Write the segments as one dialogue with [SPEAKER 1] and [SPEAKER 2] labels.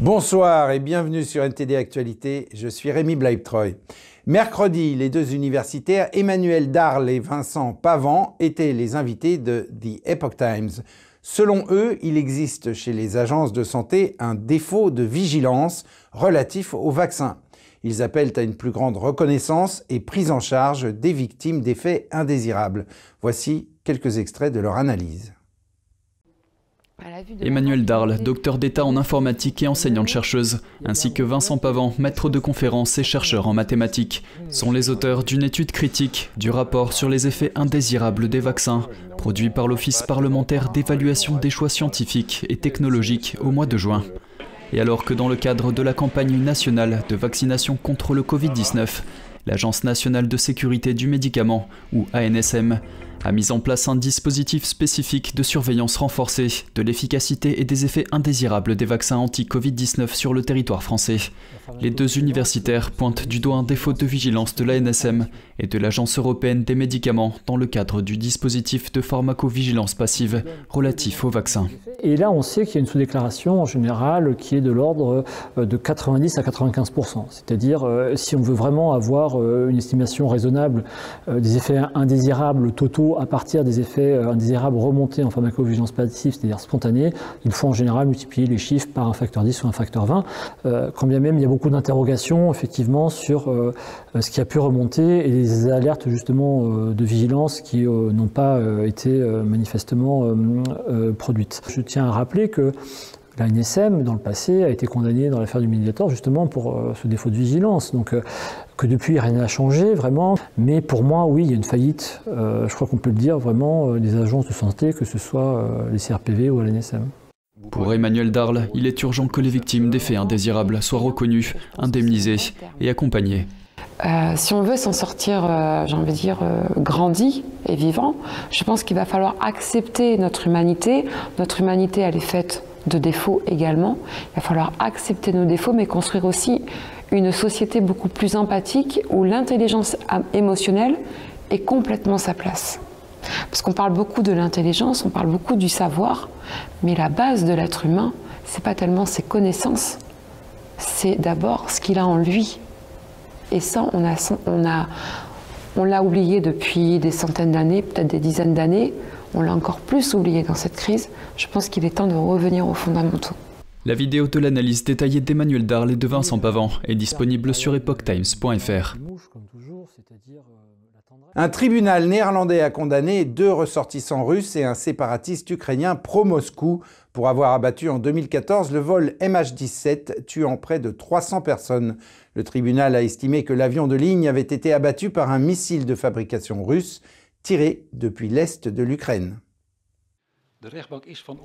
[SPEAKER 1] Bonsoir et bienvenue sur NTD Actualité, je suis Rémi Bleibtreu. Mercredi, les deux universitaires Emmanuel Darle et Vincent Pavan étaient les invités de The Epoch Times. Selon eux, il existe chez les agences de santé un défaut de vigilance relatif au vaccin. Ils appellent à une plus grande reconnaissance et prise en charge des victimes d'effets indésirables. Voici quelques extraits de leur analyse.
[SPEAKER 2] Emmanuel Darle, docteur d'État en informatique et enseignante-chercheuse, ainsi que Vincent Pavan, maître de conférences et chercheur en mathématiques, sont les auteurs d'une étude critique du rapport sur les effets indésirables des vaccins, produit par l'Office parlementaire d'évaluation des choix scientifiques et technologiques au mois de juin. Et alors que dans le cadre de la campagne nationale de vaccination contre le Covid-19, l'Agence nationale de sécurité du médicament, ou ANSM, a mis en place un dispositif spécifique de surveillance renforcée de l'efficacité et des effets indésirables des vaccins anti-Covid-19 sur le territoire français. Les deux universitaires pointent du doigt un défaut de vigilance de l'ANSM et de l'Agence européenne des médicaments dans le cadre du dispositif de pharmacovigilance passive relatif aux vaccins.
[SPEAKER 3] Et là, on sait qu'il y a une sous-déclaration en général qui est de l'ordre euh, de 90 à 95% C'est-à-dire, euh, si on veut vraiment avoir euh, une estimation raisonnable des effets indésirables totaux à partir des effets indésirables remontés en pharmacovigilance passive, c'est-à-dire spontanés, il faut en général multiplier les chiffres par un facteur 10 ou un facteur 20. Quand bien même il y a beaucoup d'interrogations, effectivement, sur ce qui a pu remonter et les alertes justement de vigilance qui n'ont pas été manifestement produites tiens à rappeler que la NSM, dans le passé, a été condamnée dans l'affaire du Mediator justement pour euh, ce défaut de vigilance. Donc, euh, que depuis, rien n'a changé vraiment. Mais pour moi, oui, il y a une faillite, euh, je crois qu'on peut le dire vraiment, des agences de santé, que ce soit les CRPV ou la NSM.
[SPEAKER 2] Pour Emmanuel Darle, il est urgent que les victimes des faits indésirables soient reconnues, indemnisées et accompagnées.
[SPEAKER 4] Euh, si on veut s'en sortir, euh, j'ai envie de dire, euh, grandi et vivant, je pense qu'il va falloir accepter notre humanité. Notre humanité, elle est faite de défauts également. Il va falloir accepter nos défauts, mais construire aussi une société beaucoup plus empathique où l'intelligence émotionnelle est complètement sa place. Parce qu'on parle beaucoup de l'intelligence, on parle beaucoup du savoir, mais la base de l'être humain, c'est pas tellement ses connaissances, c'est d'abord ce qu'il a en lui, et ça, on a, on a, on l'a oublié depuis des centaines d'années, peut-être des dizaines d'années. On l'a encore plus oublié dans cette crise. Je pense qu'il est temps de revenir aux fondamentaux.
[SPEAKER 2] La vidéo de l'analyse détaillée d'Emmanuel Darle et de Vincent Pavant est disponible sur epochtimes.fr.
[SPEAKER 1] Un tribunal néerlandais a condamné deux ressortissants russes et un séparatiste ukrainien pro-Moscou pour avoir abattu en 2014 le vol MH17 tuant près de 300 personnes. Le tribunal a estimé que l'avion de ligne avait été abattu par un missile de fabrication russe depuis l'est de l'Ukraine.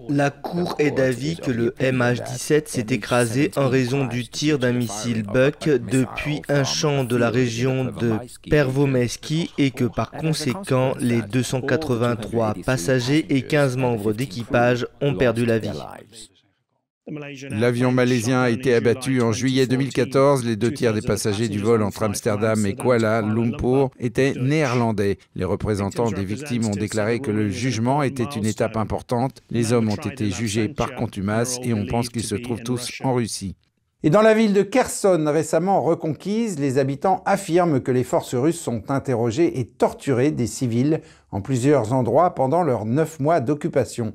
[SPEAKER 5] La Cour est d'avis que le MH17 s'est écrasé en raison du tir d'un missile Buck depuis un champ de la région de Pervomeski et que par conséquent les 283 passagers et 15 membres d'équipage ont perdu la vie.
[SPEAKER 1] L'avion malaisien a été abattu en juillet 2014. Les deux tiers des passagers du vol entre Amsterdam et Kuala Lumpur étaient néerlandais. Les représentants des victimes ont déclaré que le jugement était une étape importante. Les hommes ont été jugés par contumace et on pense qu'ils se trouvent tous en Russie. Et dans la ville de Kherson, récemment reconquise, les habitants affirment que les forces russes sont interrogées et torturées des civils en plusieurs endroits pendant leurs neuf mois d'occupation.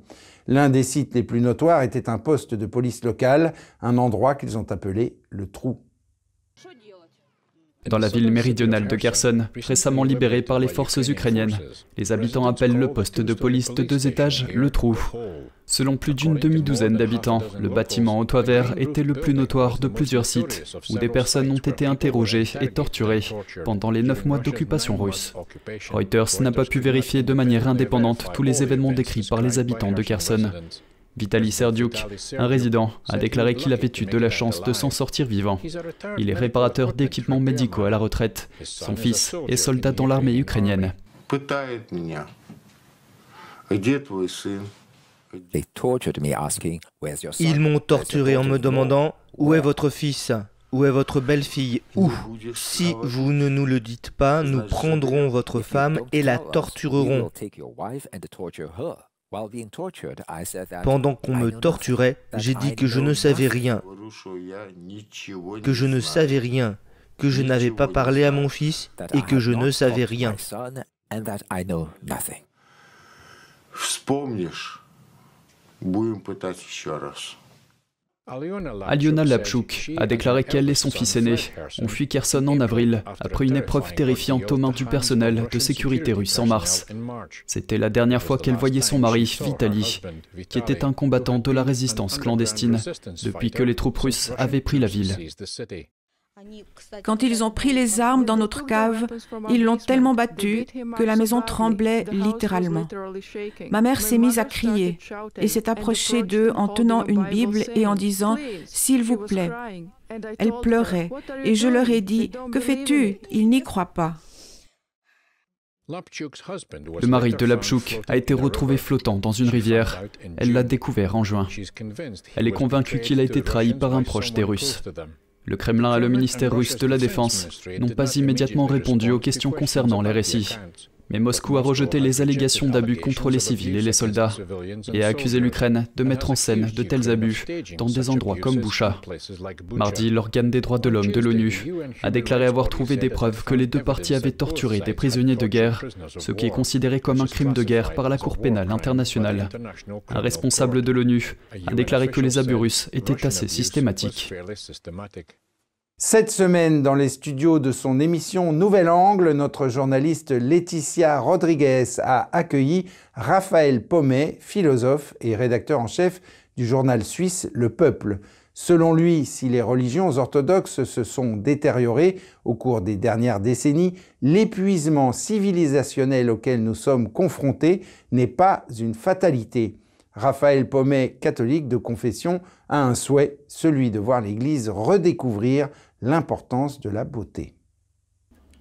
[SPEAKER 1] L'un des sites les plus notoires était un poste de police locale, un endroit qu'ils ont appelé le trou.
[SPEAKER 2] Dans la ville méridionale de Kherson, récemment libérée par les forces ukrainiennes, les habitants appellent le poste de police de deux étages le trou. Selon plus d'une demi-douzaine d'habitants, le bâtiment au toit vert était le plus notoire de plusieurs sites où des personnes ont été interrogées et torturées pendant les neuf mois d'occupation russe. Reuters n'a pas pu vérifier de manière indépendante tous les événements décrits par les habitants de Kherson. Vitaly Serdiuk, un résident, a déclaré qu'il avait eu de la chance de s'en sortir vivant. Il est réparateur d'équipements médicaux à la retraite. Son fils est soldat dans l'armée ukrainienne.
[SPEAKER 5] Ils m'ont torturé en me demandant Où est votre fils? Où est votre belle-fille? Où? Si vous ne nous le dites pas, nous prendrons votre femme et la torturerons. Pendant qu'on me torturait, j'ai dit que je ne savais rien, que je ne savais rien, que je n'avais pas parlé à mon fils et que je ne savais rien.
[SPEAKER 2] Aliona Lapchouk a déclaré qu'elle et son fils aîné ont fui Kherson en avril après une épreuve terrifiante aux mains du personnel de sécurité russe en mars. C'était la dernière fois qu'elle voyait son mari, Vitali, qui était un combattant de la résistance clandestine depuis que les troupes russes avaient pris la ville.
[SPEAKER 6] Quand ils ont pris les armes dans notre cave, ils l'ont tellement battu que la maison tremblait littéralement. Ma mère s'est mise à crier et s'est approchée d'eux en tenant une Bible et en disant ⁇ S'il vous plaît ⁇ Elle pleurait et je leur ai dit ⁇ Que fais-tu? Ils n'y croient pas.
[SPEAKER 2] Le mari de Lapchouk a été retrouvé flottant dans une rivière. Elle l'a découvert en juin. Elle est convaincue qu'il a été trahi par un proche des Russes. Le Kremlin et le ministère russe de la Défense n'ont pas immédiatement répondu aux questions concernant les récits. Mais Moscou a rejeté les allégations d'abus contre les civils et les soldats et a accusé l'Ukraine de mettre en scène de tels abus dans des endroits comme Boucha. Mardi, l'organe des droits de l'homme de l'ONU a déclaré avoir trouvé des preuves que les deux parties avaient torturé des prisonniers de guerre, ce qui est considéré comme un crime de guerre par la Cour pénale internationale. Un responsable de l'ONU a déclaré que les abus russes étaient assez systématiques.
[SPEAKER 1] Cette semaine, dans les studios de son émission Nouvel Angle, notre journaliste Laetitia Rodriguez a accueilli Raphaël Pommet, philosophe et rédacteur en chef du journal suisse Le Peuple. Selon lui, si les religions orthodoxes se sont détériorées au cours des dernières décennies, l'épuisement civilisationnel auquel nous sommes confrontés n'est pas une fatalité. Raphaël Pommet, catholique de confession, a un souhait, celui de voir l'Église redécouvrir l'importance de la beauté.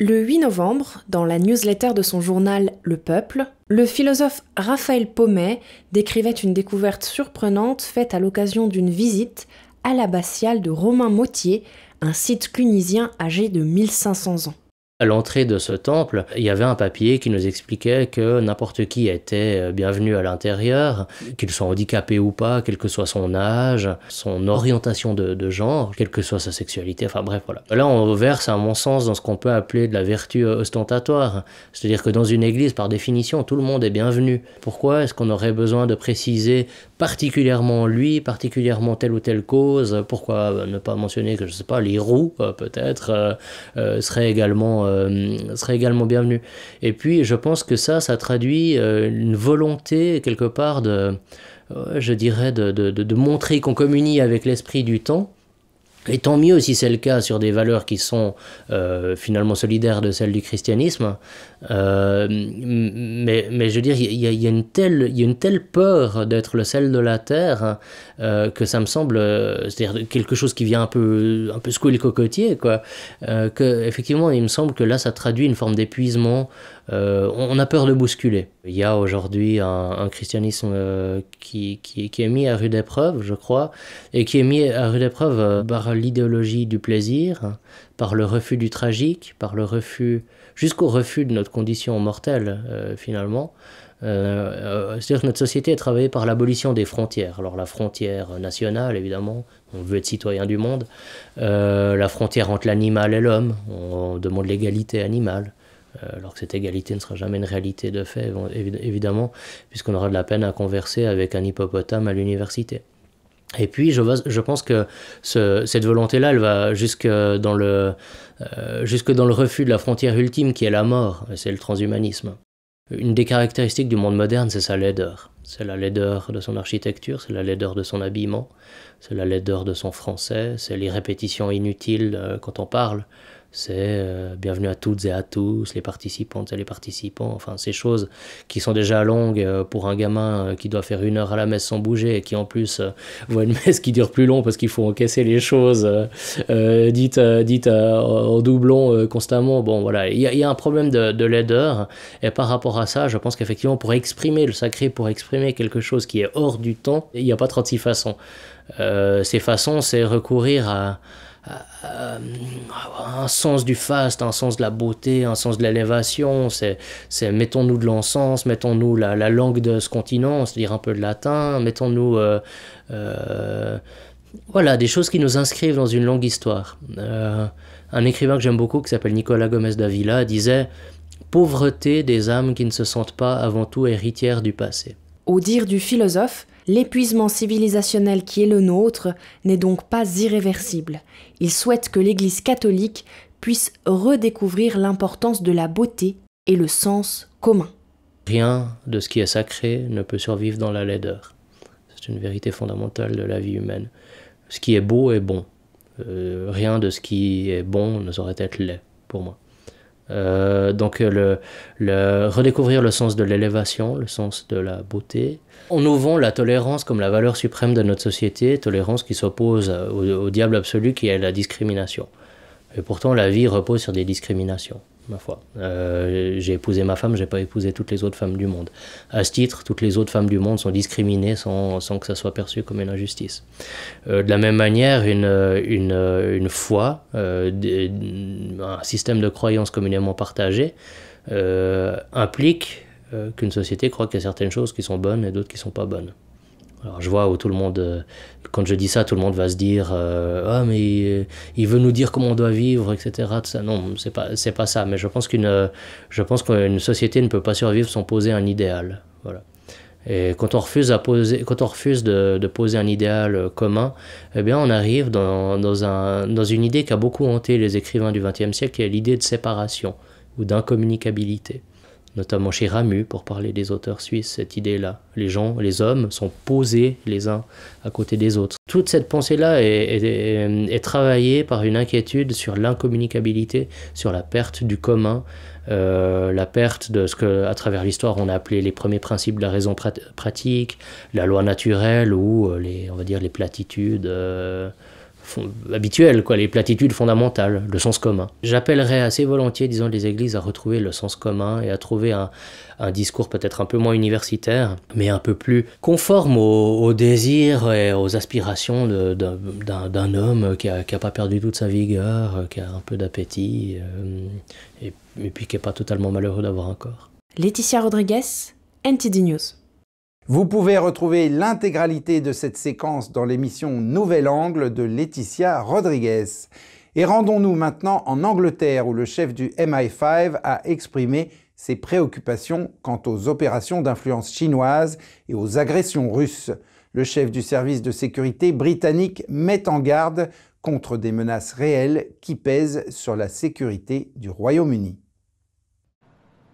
[SPEAKER 7] Le 8 novembre, dans la newsletter de son journal Le Peuple, le philosophe Raphaël Pommet décrivait une découverte surprenante faite à l'occasion d'une visite à l'abbatiale de Romain Mautier, un site clunisien âgé de 1500 ans.
[SPEAKER 8] À l'entrée de ce temple, il y avait un papier qui nous expliquait que n'importe qui était euh, bienvenu à l'intérieur, qu'il soit handicapé ou pas, quel que soit son âge, son orientation de, genre, quelle que soit sa sexualité, enfin bref, voilà. Là, on verse, à mon sens, dans ce qu'on peut appeler de la vertu ostentatoire. C'est-à-dire que dans une église, par définition, tout le monde est bienvenu. Pourquoi est-ce qu'on aurait besoin de préciser particulièrement lui, particulièrement telle ou telle cause? Pourquoi ne pas mentionner que, je sais pas, les roues, euh, peut-être, euh, seraient également euh, serait également bienvenu. Et puis, je pense que ça, ça traduit euh, une volonté, quelque part, de, je dirais, de, de, montrer qu'on communie avec l'esprit du temps et tant mieux si c'est le cas sur des valeurs qui sont euh, finalement solidaires de celles du christianisme. Euh, mais, mais, je veux dire, il y, a une telle, y a une telle peur d'être le sel de la terre euh, que ça me semble, c'est-à-dire quelque chose qui vient un peu, un peu secouer le cocotier, quoi. que effectivement, il me semble que là, ça traduit une forme d'épuisement. on a peur de bousculer. Il y a aujourd'hui un, christianisme qui, qui, qui, est mis à rude épreuve, je crois, et qui est mis à rude épreuve par l'idéologie du plaisir, par le refus du tragique, par le refus, jusqu'au refus de notre condition mortelle euh, finalement. Euh, euh, c'est-à-dire que notre société est travaillée par l'abolition des frontières. Alors la frontière nationale, évidemment, on veut être citoyen du monde. la frontière entre l'animal et l'homme, on demande l'égalité animale. alors que cette égalité ne sera jamais une réalité de fait, évidemment, puisqu'on aura de la peine à converser avec un hippopotame à l'université. Et puis, je, pense que cette volonté-là, elle va jusque dans, le, euh, jusque dans le refus de la frontière ultime qui est la mort, c'est le transhumanisme. Une des caractéristiques du monde moderne, c'est sa laideur. C'est la laideur de son architecture, c'est la laideur de son habillement, c'est la laideur de son français, c'est les répétitions inutiles euh, quand on parle, c'est euh, bienvenue à toutes et à tous, les participantes et les participants, enfin ces choses qui sont déjà longues euh, pour un gamin euh, qui doit faire une heure à la messe sans bouger et qui en plus voit une messe qui dure plus long parce qu'il faut encaisser les choses dites, dites en doublon constamment. Bon voilà, il y, a un problème de, de laideur et par rapport à ça, je pense qu'effectivement pour exprimer le sacré, pour exprimer quelque chose qui est hors du temps, il n'y a pas 36 façons. ces façons, c'est recourir à un sens du faste, un sens de la beauté, un sens de l'élévation. C'est, mettons-nous de l'encens, mettons-nous la, la, langue de ce continent, c'est-à-dire un peu de latin, mettons-nous euh, euh, voilà des choses qui nous inscrivent dans une longue histoire. Euh, un écrivain que j'aime beaucoup qui s'appelle Nicolas Gomez d'Avila disait pauvreté des âmes qui ne se sentent pas avant tout héritières du passé.
[SPEAKER 7] Au dire du philosophe, L'épuisement civilisationnel qui est le nôtre n'est donc pas irréversible. Il souhaite que l'Église catholique puisse redécouvrir l'importance de la beauté et le sens commun.
[SPEAKER 8] Rien de ce qui est sacré ne peut survivre dans la laideur. C'est une vérité fondamentale de la vie humaine. Ce qui est beau est bon. Euh, rien de ce qui est bon ne saurait être laid pour moi. Euh, donc le, redécouvrir le sens de l'élévation, le sens de la beauté. On nous vend la tolérance comme la valeur suprême de notre société, tolérance qui s'oppose au, diable absolu qui est la discrimination. Et pourtant la vie repose sur des discriminations ma foi. Euh, j'ai épousé ma femme, j'ai pas épousé toutes les autres femmes du monde. À ce titre, toutes les autres femmes du monde sont discriminées sans, sans que ça soit perçu comme une injustice. Euh, de la même manière, une, une, une foi, euh, un système de croyances communément partagé, implique qu'une société croit qu'il y a certaines choses qui sont bonnes et d'autres qui sont pas bonnes. Alors je vois où tout le monde, euh, quand je dis ça, tout le monde va se dire euh, ah mais il, veut nous dire comment on doit vivre, etc. Non, c'est pas pas ça. Mais je pense qu'une je pense qu'une société ne peut pas survivre sans poser un idéal. Voilà. Et quand on refuse, à poser, quand on refuse de, de, poser un idéal commun, eh bien on arrive dans, dans, un, dans une idée qui a beaucoup hanté les écrivains du XXe siècle, qui est l'idée de séparation ou d'incommunicabilité notamment chez Ramu, pour parler des auteurs suisses, cette idée-là. Les gens, les hommes sont posés les uns à côté des autres. Toute cette pensée-là est, travaillée par une inquiétude sur l'incommunicabilité, sur la perte du commun, euh, la perte de ce que, à travers l'histoire, on a appelé les premiers principes de la raison pratique, la loi naturelle ou euh, les, on va dire, les platitudes. Euh, habituelles, quoi, les platitudes fondamentales, le sens commun. J'appellerais assez volontiers, disons, les églises à retrouver le sens commun et à trouver un, discours peut-être un peu moins universitaire, mais un peu plus conforme aux, désirs et aux aspirations d'un homme qui n'a pas perdu toute sa vigueur, qui a un peu d'appétit, euh, et, et, puis qui n'est pas totalement malheureux d'avoir un corps.
[SPEAKER 7] Laetitia Rodriguez, NTD News.
[SPEAKER 1] Vous pouvez retrouver l'intégralité de cette séquence dans l'émission Nouvel Angle de Laetitia Rodriguez. Et rendons-nous maintenant en Angleterre où le chef du MI5 a exprimé ses préoccupations quant aux opérations d'influence chinoise et aux agressions russes. Le chef du service de sécurité britannique met en garde contre des menaces réelles qui pèsent sur la sécurité du Royaume-Uni.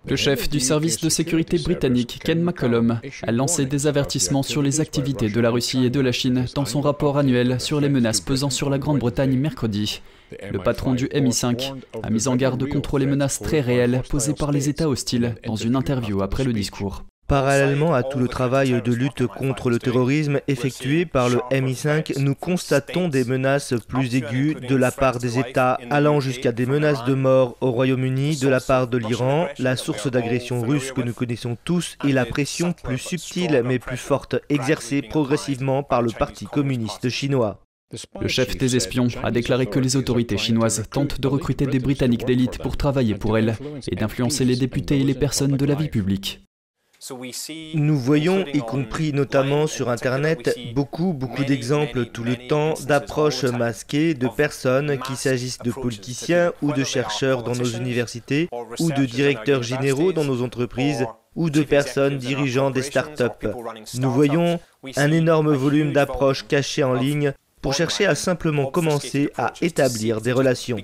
[SPEAKER 2] Le chef du service de sécurité britannique, Ken McCollum, a lancé des avertissements sur les activités de la Russie et de la Chine dans son rapport annuel sur les menaces pesant sur la Grande-Bretagne mercredi. Le patron du MI5 a mis en garde contre les menaces très réelles posées par les États hostiles dans une interview après le discours.
[SPEAKER 5] Parallèlement à tout le travail de lutte contre le terrorisme effectué par le MI5, nous constatons des menaces plus aiguës de la part des États allant jusqu'à des menaces de mort au Royaume-Uni de la part de l'Iran, la source d'agression russe que nous connaissons tous et la pression plus subtile mais plus forte exercée progressivement par le Parti communiste chinois.
[SPEAKER 2] Le chef des espions a déclaré que les autorités chinoises tentent de recruter des Britanniques d'élite pour travailler pour elles et d'influencer les députés et les personnes de la vie publique.
[SPEAKER 5] Nous voyons, y compris notamment sur Internet, beaucoup, beaucoup d'exemples tout le temps d'approches masquées de personnes, qu'il s'agisse de politiciens ou de chercheurs dans nos universités, ou de directeurs généraux dans nos entreprises, ou de personnes dirigeant des startups. Nous voyons un énorme volume d'approches cachées en ligne pour chercher à simplement commencer à établir des relations.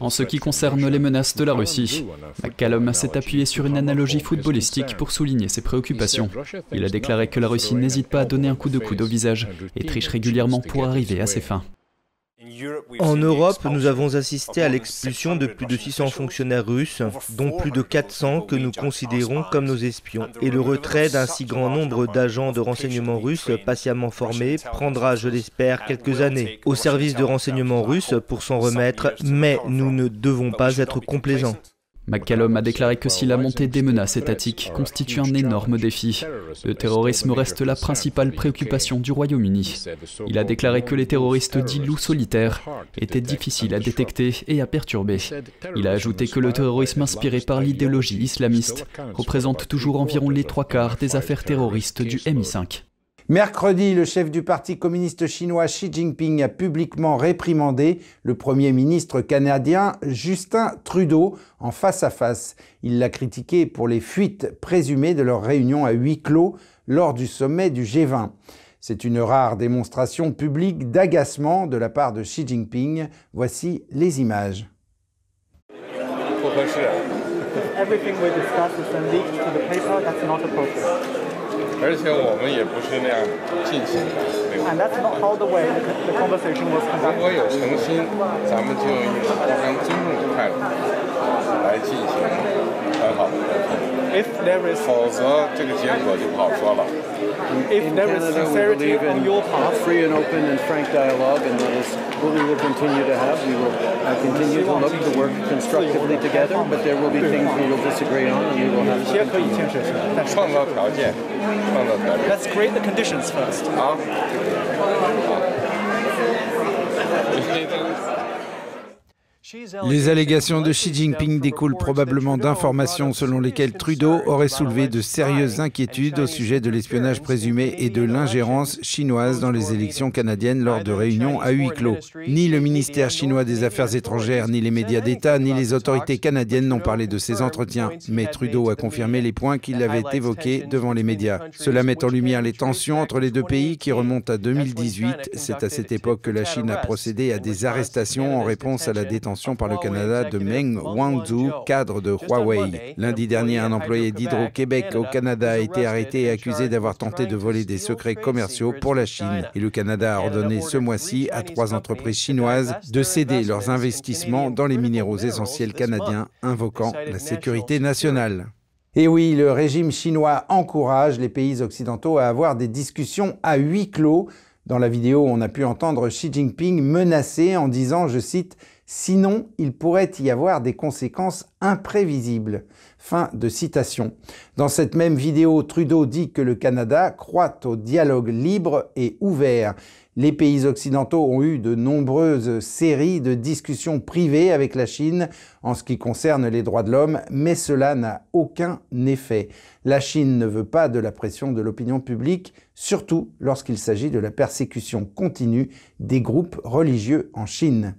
[SPEAKER 2] En ce qui concerne les menaces de la Russie, McCallum s'est appuyé sur une analogie footballistique pour souligner ses préoccupations. Il a déclaré que la Russie n'hésite pas à donner un coup de coude au visage et triche régulièrement pour arriver à ses fins.
[SPEAKER 5] En Europe, nous avons assisté à l'expulsion de plus de 600 fonctionnaires russes, dont plus de 400 que nous considérons comme nos espions. Et le retrait d'un si grand nombre d'agents de renseignement russes patiemment formés prendra, je l'espère, quelques années au service de renseignement russe pour s'en remettre, mais nous ne devons pas être complaisants.
[SPEAKER 2] McCallum a déclaré que si la montée des menaces étatiques constitue un énorme défi, le terrorisme reste la principale préoccupation du Royaume-Uni. Il a déclaré que les terroristes dits loups solitaires étaient difficiles à détecter et à perturber. Il a ajouté que le terrorisme inspiré par l'idéologie islamiste représente toujours environ les trois quarts des affaires terroristes du MI5.
[SPEAKER 1] Mercredi, le chef du Parti communiste chinois Xi Jinping a publiquement réprimandé le Premier ministre canadien Justin Trudeau en face à face. Il l'a critiqué pour les fuites présumées de leur réunion à huis clos lors du sommet du G20. C'est une rare démonstration publique d'agacement de la part de Xi Jinping. Voici les images.
[SPEAKER 9] 而且我们也不是那样进行的。
[SPEAKER 10] And that's not how the way the, the conversation was
[SPEAKER 9] 如.果有诚心，咱们就用一种互相尊重的态度来进行很好的沟通，
[SPEAKER 10] If there is
[SPEAKER 9] 否则这个结果就不好说了。
[SPEAKER 10] if there is
[SPEAKER 11] Canada, we
[SPEAKER 10] sincerity
[SPEAKER 11] believe
[SPEAKER 10] on
[SPEAKER 11] in
[SPEAKER 10] your part,
[SPEAKER 11] free and open and frank dialogue, and that is what we will continue to have. We will uh, continue to look to work constructively together, but there will be things we will disagree on, and we will
[SPEAKER 10] 有
[SPEAKER 11] have
[SPEAKER 10] 一些可以建设性，但是
[SPEAKER 9] 创造条件，创造条件。
[SPEAKER 10] let's create the conditions first.
[SPEAKER 9] 好，
[SPEAKER 1] Les allégations de Xi Jinping découlent probablement d'informations selon lesquelles Trudeau aurait soulevé de sérieuses inquiétudes au sujet de l'espionnage présumé et de l'ingérence chinoise dans les élections canadiennes lors de réunions à huis clos. Ni le ministère chinois des Affaires étrangères, ni les médias d'État, ni les autorités canadiennes n'ont parlé de ces entretiens. Mais Trudeau a confirmé les points qu'il avait évoqués devant les médias. Cela met en lumière les tensions entre les deux pays qui remontent à 2018. C'est à cette époque que la Chine a procédé à des arrestations en réponse à la détention par le Canada de Meng Wanzhou, cadre de Huawei. Lundi dernier, un employé d'Hydro-Québec au Canada a été arrêté et accusé d'avoir tenté de voler des secrets commerciaux pour la Chine. Et le Canada a ordonné ce mois-ci à trois entreprises chinoises de céder leurs investissements dans les minéraux essentiels canadiens, invoquant la sécurité nationale. Et oui, le régime chinois encourage les pays occidentaux à avoir des discussions à huis clos. Dans la vidéo, on a pu entendre Xi Jinping menacer en disant, je cite, Sinon, il pourrait y avoir des conséquences imprévisibles. Fin de citation. Dans cette même vidéo, Trudeau dit que le Canada croit au dialogue libre et ouvert. Les pays occidentaux ont eu de nombreuses séries de discussions privées avec la Chine en ce qui concerne les droits de l'homme, mais cela n'a aucun effet. La Chine ne veut pas de la pression de l'opinion publique, surtout lorsqu'il s'agit de la persécution continue des groupes religieux en Chine.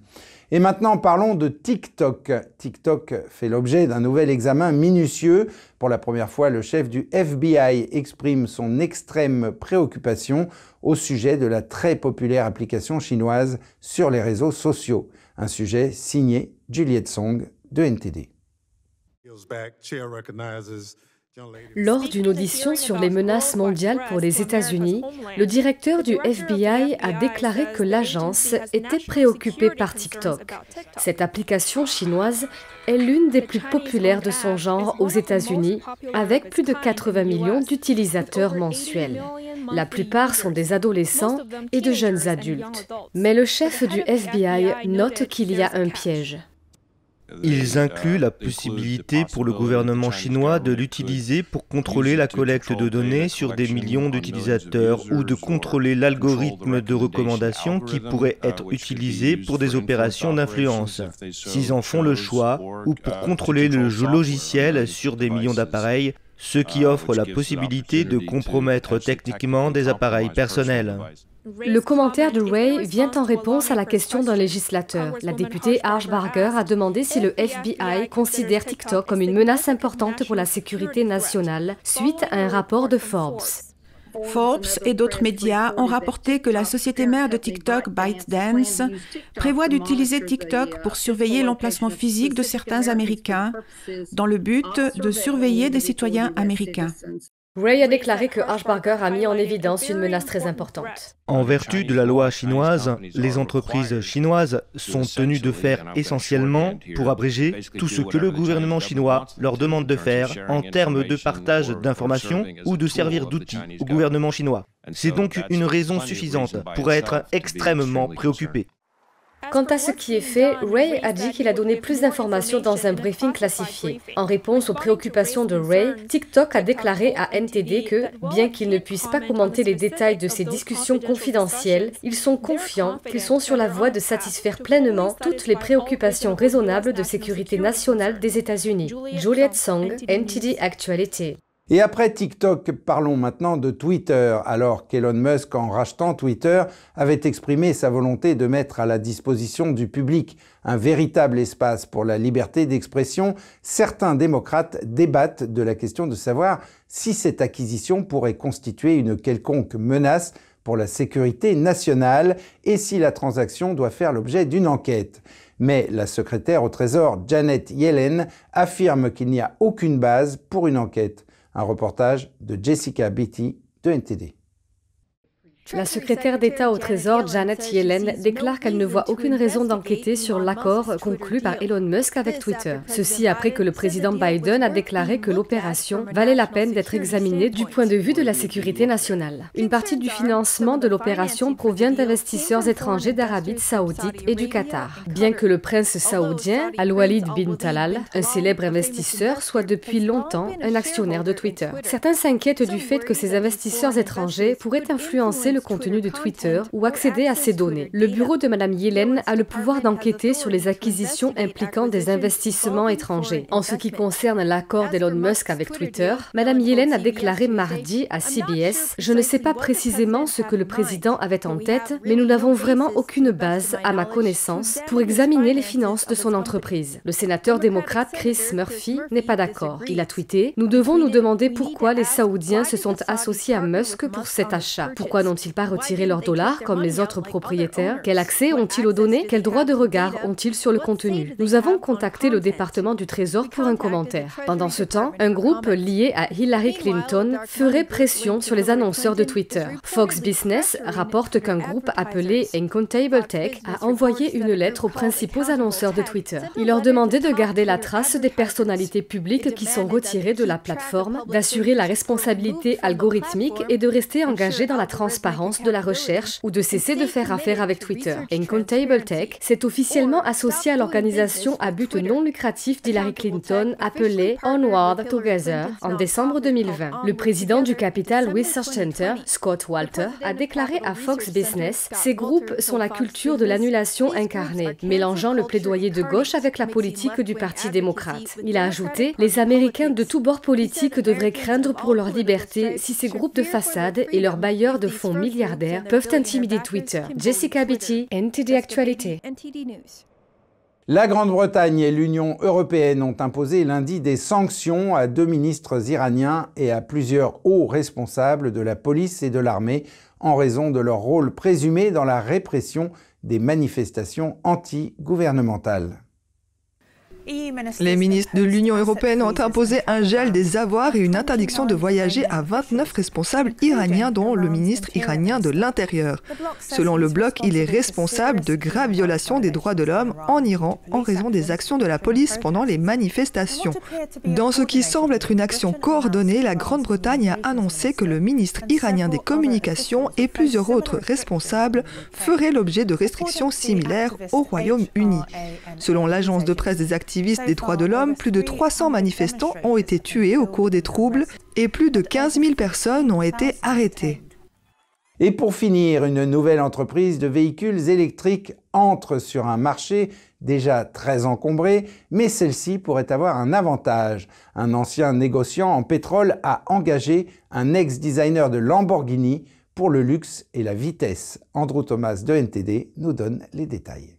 [SPEAKER 1] Et maintenant, parlons de TikTok. TikTok fait l'objet d'un nouvel examen minutieux. Pour la première fois, le chef du FBI exprime son extrême préoccupation au sujet de la très populaire application chinoise sur les réseaux sociaux. Un sujet signé Juliette Song de NTD.
[SPEAKER 12] Lors d'une audition sur les menaces mondiales pour les États-Unis, le directeur du FBI a déclaré que l'agence était préoccupée par TikTok. Cette application chinoise est l'une des plus populaires de son genre aux États-Unis, avec plus de 80 millions d'utilisateurs mensuels. La plupart sont des adolescents et de jeunes adultes. Mais le chef du FBI note qu'il y a un piège.
[SPEAKER 5] Ils incluent la possibilité pour le gouvernement chinois de l'utiliser pour contrôler la collecte de données sur des millions d'utilisateurs ou de contrôler l'algorithme de recommandation qui pourrait être utilisé pour des opérations d'influence, s'ils en font le choix, ou pour contrôler le jeu logiciel sur des millions d'appareils, ce qui offre la possibilité de compromettre techniquement des appareils personnels.
[SPEAKER 12] Le commentaire de Ray vient en réponse à la question d'un législateur. La députée Arch Barger a demandé si le FBI considère TikTok comme une menace importante pour la sécurité nationale suite à un rapport de Forbes.
[SPEAKER 6] Forbes et d'autres médias ont rapporté que la société mère de TikTok, ByteDance, prévoit d'utiliser TikTok pour surveiller l'emplacement physique de certains Américains dans le but de surveiller des citoyens américains.
[SPEAKER 12] Ray a déclaré que Archbarger a mis en évidence une menace très importante.
[SPEAKER 5] En vertu de la loi chinoise, les entreprises chinoises sont tenues de faire essentiellement, pour abréger, tout ce que le gouvernement chinois leur demande de faire en termes de partage d'informations ou de servir d'outils au gouvernement chinois. C'est donc une raison suffisante pour être extrêmement préoccupé.
[SPEAKER 12] Quant à ce qui est fait, Ray a dit qu'il a donné plus d'informations dans un briefing classifié. En réponse aux préoccupations de Ray, TikTok a déclaré à NTD que, bien qu'ils ne puissent pas commenter les détails de ces discussions confidentielles, ils sont confiants qu'ils sont sur la voie de satisfaire pleinement toutes les préoccupations raisonnables de sécurité nationale des États-Unis. Juliette Song, NTD Actualité.
[SPEAKER 1] Et après TikTok, parlons maintenant de Twitter, alors qu'Elon Musk, en rachetant Twitter, avait exprimé sa volonté de mettre à la disposition du public un véritable espace pour la liberté d'expression, certains démocrates débattent de la question de savoir si cette acquisition pourrait constituer une quelconque menace pour la sécurité nationale et si la transaction doit faire l'objet d'une enquête. Mais la secrétaire au Trésor, Janet Yellen, affirme qu'il n'y a aucune base pour une enquête. Un reportage de Jessica Beatty de NTD.
[SPEAKER 12] La secrétaire d'État au Trésor, Janet Yellen, déclare qu'elle ne voit aucune raison d'enquêter sur l'accord conclu par Elon Musk avec Twitter. Ceci après que le président Biden a déclaré que l'opération valait la peine d'être examinée du point de vue de la sécurité nationale. Une partie du financement de l'opération provient d'investisseurs étrangers d'Arabie saoudite et du Qatar. Bien que le prince saoudien, Al-Walid bin Talal, un célèbre investisseur, soit depuis longtemps un actionnaire de Twitter. Certains s'inquiètent du fait que ces investisseurs étrangers pourraient influencer le contenu de Twitter ou accéder à ces données. Le bureau de Mme Yellen a le pouvoir d'enquêter sur les acquisitions impliquant des investissements étrangers. En ce qui concerne l'accord d'Elon Musk avec Twitter, Mme Yellen a déclaré mardi à CBS Je ne sais pas précisément ce que le président avait en tête, mais nous n'avons vraiment aucune base, à ma connaissance, pour examiner les finances de son entreprise. Le sénateur démocrate Chris Murphy n'est pas d'accord. Il a tweeté Nous devons nous demander pourquoi les Saoudiens se sont associés à Musk pour cet achat. Pourquoi n'ont-ils pas retiré leurs dollars comme les autres propriétaires Quel accès ont-ils aux données? Quel droit de regard ont-ils sur le contenu? Nous avons contacté le département du Trésor pour un commentaire. Pendant ce temps, un groupe lié à Hillary Clinton ferait pression sur les annonceurs de Twitter. Fox Business rapporte qu'un groupe appelé Incontable Tech a envoyé une lettre aux principaux annonceurs de Twitter. Il leur demandait de garder la trace des personnalités publiques qui sont retirées de la plateforme, d'assurer la responsabilité algorithmique et de rester engagés dans la transparence de la recherche ou de cesser de faire affaire avec Twitter. Incontable Tech s'est officiellement associé à l'organisation à but non lucratif d'Hillary Clinton appelée Onward Together en décembre 2020. Le président du Capital Research Center, Scott Walter, a déclaré à Fox Business Ces groupes sont la culture de l'annulation incarnée, mélangeant le plaidoyer de gauche avec la politique du Parti démocrate. Il a ajouté Les Américains de tous bords politiques devraient craindre pour leur liberté si ces groupes de façade et leurs bailleurs de fonds milliardaires peuvent intimider Twitter. Jessica Beatty, NTD Actualité.
[SPEAKER 1] La Grande-Bretagne et l'Union européenne ont imposé lundi des sanctions à deux ministres iraniens et à plusieurs hauts responsables de la police et de l'armée en raison de leur rôle présumé dans la répression des manifestations anti-gouvernementales.
[SPEAKER 13] Les ministres de l'Union européenne ont imposé un gel des avoirs et une interdiction de voyager à 29 responsables iraniens, dont le ministre iranien de l'Intérieur. Selon le bloc, il est responsable de graves violations des droits de l'homme en Iran en raison des actions de la police pendant les manifestations. Dans ce qui semble être une action coordonnée, la Grande-Bretagne a annoncé que le ministre iranien des Communications et plusieurs autres responsables feraient l'objet de restrictions similaires au Royaume-Uni. Selon l'agence de presse des activistes des droits de l'homme, plus de 300 manifestants ont été tués au cours des troubles et plus de 15 000 personnes ont été arrêtées.
[SPEAKER 1] Et pour finir, une nouvelle entreprise de véhicules électriques entre sur un marché déjà très encombré, mais celle-ci pourrait avoir un avantage. Un ancien négociant en pétrole a engagé un ex-designer de Lamborghini pour le luxe et la vitesse. Andrew Thomas de NTD nous donne les détails.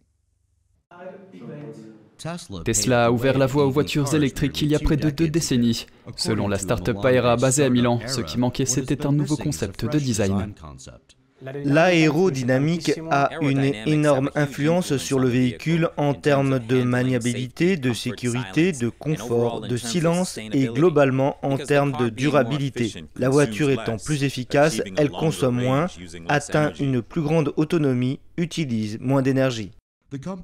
[SPEAKER 2] Tesla a ouvert la voie aux voitures électriques il y a près de deux décennies. Selon la start-up Paera basée à Milan, ce qui manquait c'était un nouveau concept de design.
[SPEAKER 5] L'aérodynamique a une énorme influence sur le véhicule en termes de maniabilité, de sécurité, de confort, de silence et globalement en termes de durabilité. La voiture étant plus efficace, elle consomme moins, atteint une plus grande autonomie, utilise moins d'énergie.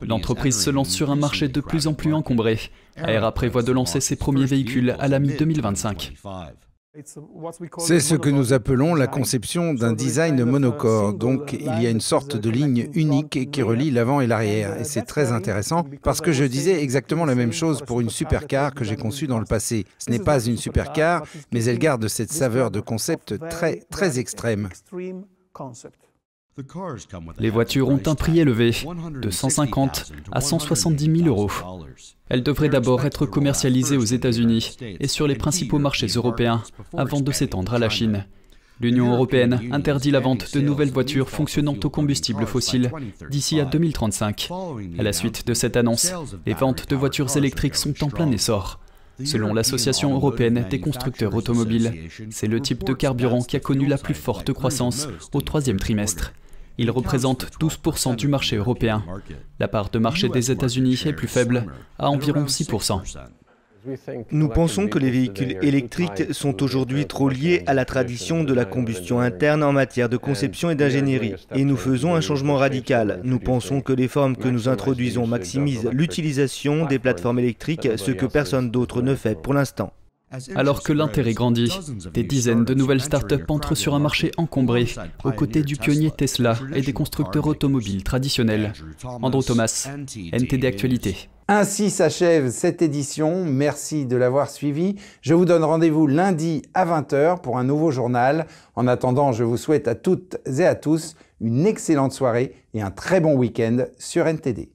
[SPEAKER 2] L'entreprise se lance sur un marché de plus en plus encombré. Aera prévoit de lancer ses premiers véhicules à la mi-2025.
[SPEAKER 1] C'est ce que nous appelons la conception d'un design monocore. Donc il y a une sorte de ligne unique qui relie l'avant et l'arrière. Et c'est très intéressant parce que je disais exactement la même chose pour une supercar que j'ai conçue dans le passé. Ce n'est pas une supercar, mais elle garde cette saveur de concept très, très extrême.
[SPEAKER 2] Les voitures ont un prix élevé, de 150 à 170 000 euros. Elles devraient d'abord être commercialisées aux États-Unis et sur les principaux marchés européens avant de s'étendre à la Chine. L'Union européenne interdit la vente de nouvelles voitures fonctionnant au combustible fossile d'ici à 2035. À la suite de cette annonce, les ventes de voitures électriques sont en plein essor. Selon l'Association européenne des constructeurs automobiles, c'est le type de carburant qui a connu la plus forte croissance au troisième trimestre. Il représente 12% du marché européen. La part de marché des États-Unis est plus faible, à environ 6%.
[SPEAKER 5] Nous pensons que les véhicules électriques sont aujourd'hui trop liés à la tradition de la combustion interne en matière de conception et d'ingénierie. Et nous faisons un changement radical. Nous pensons que les formes que nous introduisons maximisent l'utilisation des plateformes électriques, ce que personne d'autre ne fait pour l'instant.
[SPEAKER 2] Alors que l'intérêt grandit, des dizaines de nouvelles startups entrent sur un marché encombré, aux côtés du pionnier Tesla et des constructeurs automobiles traditionnels. Andrew Thomas, NTD Actualité.
[SPEAKER 1] Ainsi s'achève cette édition. Merci de l'avoir suivi. Je vous donne rendez-vous lundi à 20h pour un nouveau journal. En attendant, je vous souhaite à toutes et à tous une excellente soirée et un très bon week-end sur NTD.